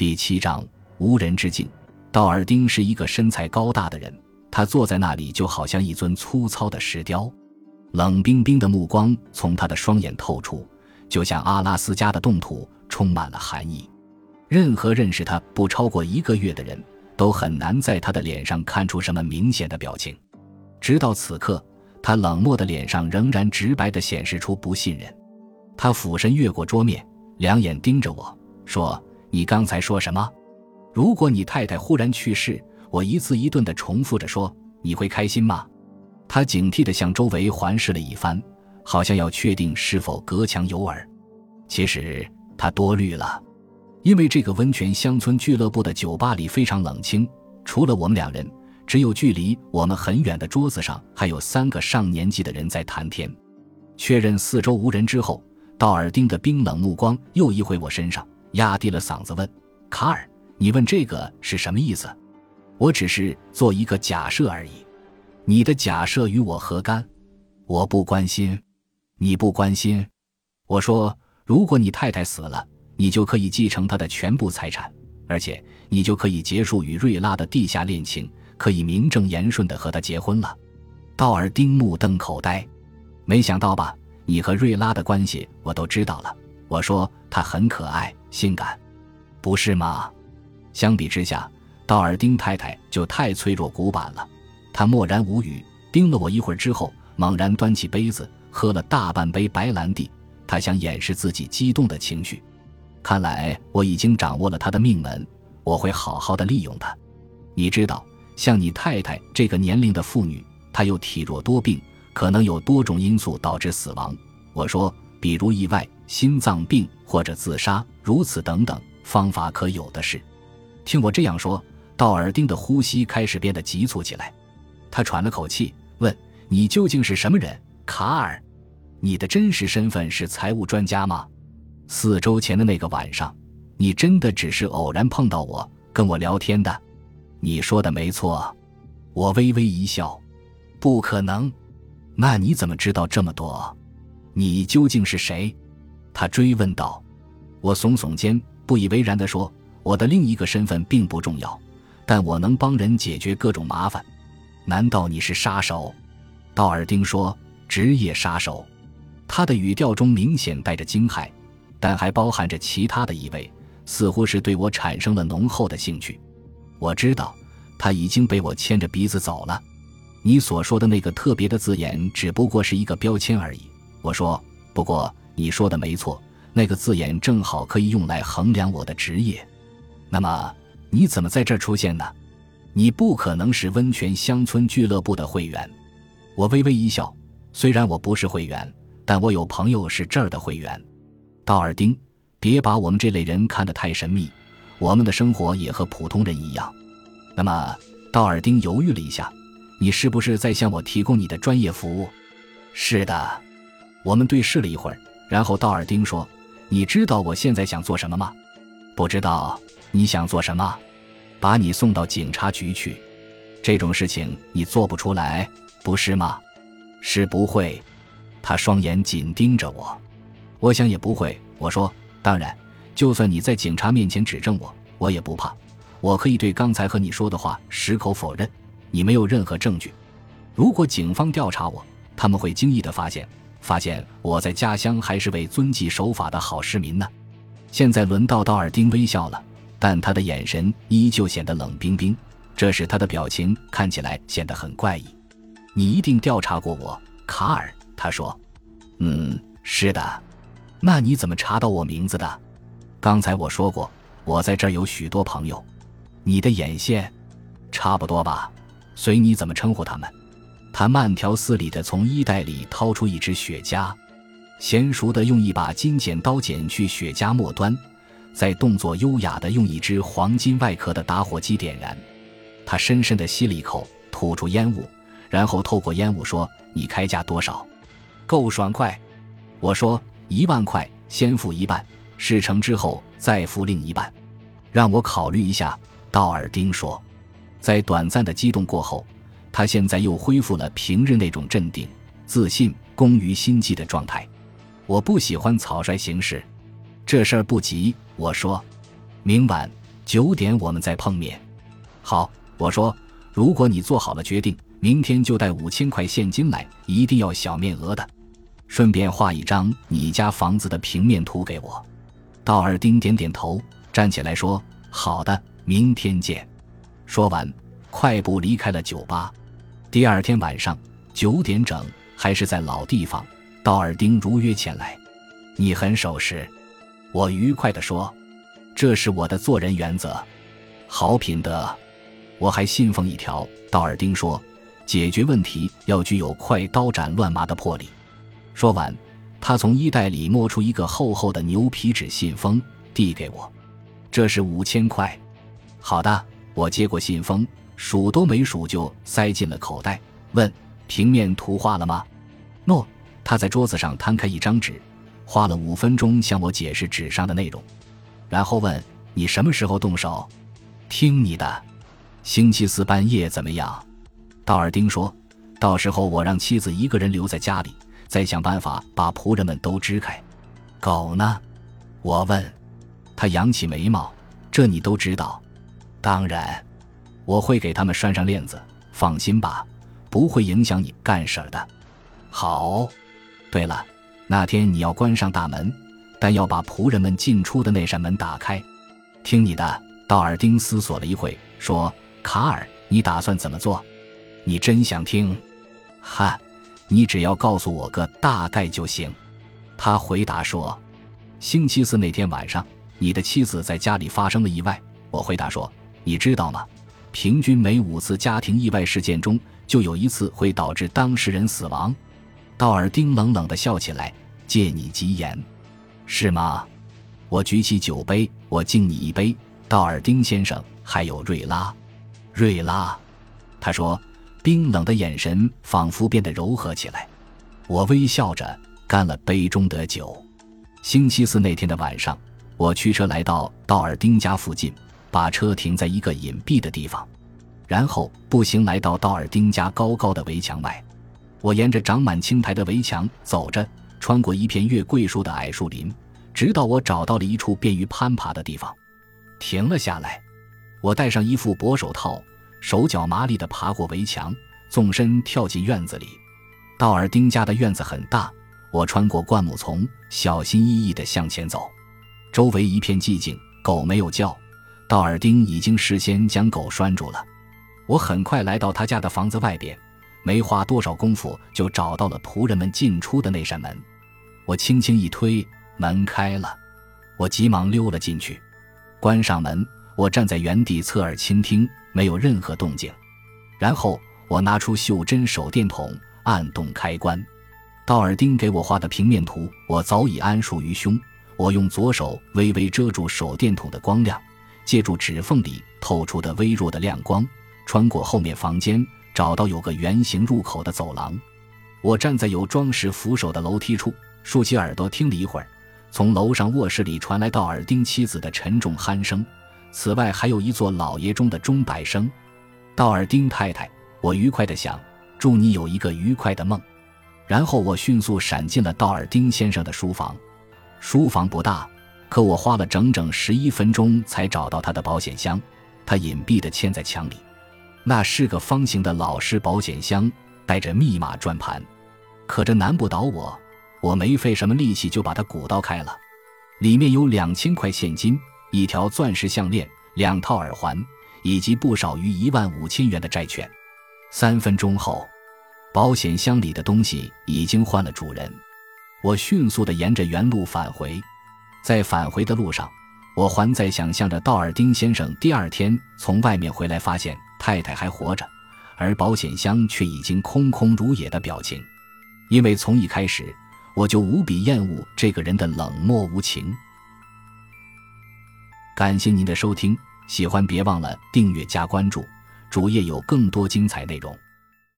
第七章无人之境。道尔丁是一个身材高大的人，他坐在那里就好像一尊粗糙的石雕，冷冰冰的目光从他的双眼透出，就像阿拉斯加的冻土，充满了寒意。任何认识他不超过一个月的人都很难在他的脸上看出什么明显的表情。直到此刻，他冷漠的脸上仍然直白地显示出不信任。他俯身越过桌面，两眼盯着我说：“你刚才说什么？”如果你太太忽然去世，我一字一顿地重复着说：“你会开心吗？”他警惕地向周围环视了一番，好像要确定是否隔墙有耳。其实他多虑了，因为这个温泉乡村俱乐部的酒吧里非常冷清，除了我们两人，只有距离我们很远的桌子上还有三个上年纪的人在谈天。确认四周无人之后，道尔丁的冰冷目光又移回我身上，压低了嗓子问：“卡尔。”你问这个是什么意思？我只是做一个假设而已。你的假设与我何干？我不关心。你不关心。我说，如果你太太死了，你就可以继承她的全部财产，而且你就可以结束与瑞拉的地下恋情，可以名正言顺的和她结婚了。道尔丁目瞪口呆，没想到吧？你和瑞拉的关系我都知道了。我说她很可爱、性感，不是吗？相比之下，道尔丁太太就太脆弱古板了。她默然无语，盯了我一会儿之后，猛然端起杯子，喝了大半杯白兰地。她想掩饰自己激动的情绪。看来我已经掌握了她的命门，我会好好的利用她。你知道，像你太太这个年龄的妇女，她又体弱多病，可能有多种因素导致死亡。我说，比如意外、心脏病或者自杀，如此等等，方法可有的是。听我这样说，道尔丁的呼吸开始变得急促起来。他喘了口气，问：“你究竟是什么人，卡尔？你的真实身份是财务专家吗？四周前的那个晚上，你真的只是偶然碰到我，跟我聊天的？你说的没错。”我微微一笑：“不可能。那你怎么知道这么多？你究竟是谁？”他追问道。我耸耸肩，不以为然地说。我的另一个身份并不重要，但我能帮人解决各种麻烦。难道你是杀手？道尔丁说：“职业杀手。”他的语调中明显带着惊骇，但还包含着其他的意味，似乎是对我产生了浓厚的兴趣。我知道他已经被我牵着鼻子走了。你所说的那个特别的字眼只不过是一个标签而已。我说：“不过你说的没错，那个字眼正好可以用来衡量我的职业。”那么你怎么在这儿出现呢？你不可能是温泉乡村俱乐部的会员。我微微一笑，虽然我不是会员，但我有朋友是这儿的会员。道尔丁，别把我们这类人看得太神秘，我们的生活也和普通人一样。那么，道尔丁犹豫了一下，你是不是在向我提供你的专业服务？是的。我们对视了一会儿，然后道尔丁说：“你知道我现在想做什么吗？”不知道。你想做什么？把你送到警察局去？这种事情你做不出来，不是吗？是不会。他双眼紧盯着我。我想也不会。我说，当然，就算你在警察面前指证我，我也不怕。我可以对刚才和你说的话矢口否认。你没有任何证据。如果警方调查我，他们会惊异的发现，发现我在家乡还是位遵纪守法的好市民呢。现在轮到道尔丁微笑了。但他的眼神依旧显得冷冰冰，这使他的表情看起来显得很怪异。你一定调查过我，卡尔。他说：“嗯，是的。那你怎么查到我名字的？刚才我说过，我在这儿有许多朋友。你的眼线，差不多吧？随你怎么称呼他们。”他慢条斯理地从衣袋里掏出一支雪茄，娴熟地用一把金剪刀剪去雪茄末端。再动作优雅地用一只黄金外壳的打火机点燃，他深深地吸了一口，吐出烟雾，然后透过烟雾说：“你开价多少？够爽快。”我说：“一万块，先付一半，事成之后再付另一半。”让我考虑一下。”道尔丁说。在短暂的激动过后，他现在又恢复了平日那种镇定、自信、工于心计的状态。我不喜欢草率行事。这事儿不急，我说，明晚九点我们再碰面。好，我说，如果你做好了决定，明天就带五千块现金来，一定要小面额的，顺便画一张你家房子的平面图给我。道尔丁点点头，站起来说：“好的，明天见。”说完，快步离开了酒吧。第二天晚上九点整，还是在老地方，道尔丁如约前来。你很守时，我愉快地说：“这是我的做人原则，好品德。我还信奉一条。”道尔丁说：“解决问题要具有快刀斩乱麻的魄力。”说完。他从衣袋里摸出一个厚厚的牛皮纸信封，递给我：“这是五千块。”好的，我接过信封，数都没数就塞进了口袋，问：“平面图画了吗？”“诺。”他在桌子上摊开一张纸，花了五分钟向我解释纸上的内容，然后问：“你什么时候动手？”“听你的。”“星期四半夜怎么样？”道尔丁说：“到时候我让妻子一个人留在家里。”再想办法把仆人们都支开。狗呢？我问。他扬起眉毛。这你都知道？当然，我会给他们拴上链子。放心吧，不会影响你干事儿的。好。对了，那天你要关上大门，但要把仆人们进出的那扇门打开。听你的。道尔丁思索了一会，说：“卡尔，你打算怎么做？你真想听？哈。”你只要告诉我个大概就行，他回答说：“星期四那天晚上，你的妻子在家里发生了意外。”我回答说：“你知道吗？平均每五次家庭意外事件中，就有一次会导致当事人死亡。”道尔丁冷冷地笑起来：“借你吉言，是吗？”我举起酒杯，我敬你一杯，道尔丁先生，还有瑞拉，瑞拉，他说。冰冷的眼神仿佛变得柔和起来，我微笑着干了杯中的酒。星期四那天的晚上，我驱车来到道尔丁家附近，把车停在一个隐蔽的地方，然后步行来到道尔丁家高高的围墙外。我沿着长满青苔的围墙走着，穿过一片月桂树的矮树林，直到我找到了一处便于攀爬的地方，停了下来。我戴上一副薄手套。手脚麻利地爬过围墙，纵身跳进院子里。道尔丁家的院子很大，我穿过灌木丛，小心翼翼地向前走。周围一片寂静，狗没有叫。道尔丁已经事先将狗拴住了。我很快来到他家的房子外边，没花多少功夫就找到了仆人们进出的那扇门。我轻轻一推，门开了。我急忙溜了进去，关上门。我站在原地侧耳倾听。没有任何动静，然后我拿出袖珍手电筒，按动开关。道尔丁给我画的平面图，我早已安熟于胸。我用左手微微遮住手电筒的光亮，借助指缝里透出的微弱的亮光，穿过后面房间，找到有个圆形入口的走廊。我站在有装饰扶手的楼梯处，竖起耳朵听了一会儿，从楼上卧室里传来道尔丁妻子的沉重鼾声。此外，还有一座老爷中的钟摆声。道尔丁太太，我愉快地想，祝你有一个愉快的梦。然后我迅速闪进了道尔丁先生的书房。书房不大，可我花了整整十一分钟才找到他的保险箱。他隐蔽地嵌在墙里。那是个方形的老式保险箱，带着密码转盘。可这难不倒我，我没费什么力气就把它鼓捣开了。里面有两千块现金。一条钻石项链，两套耳环，以及不少于一万五千元的债券。三分钟后，保险箱里的东西已经换了主人。我迅速地沿着原路返回，在返回的路上，我还在想象着道尔丁先生第二天从外面回来，发现太太还活着，而保险箱却已经空空如也的表情。因为从一开始，我就无比厌恶这个人的冷漠无情。感谢您的收听，喜欢别忘了订阅加关注，主页有更多精彩内容。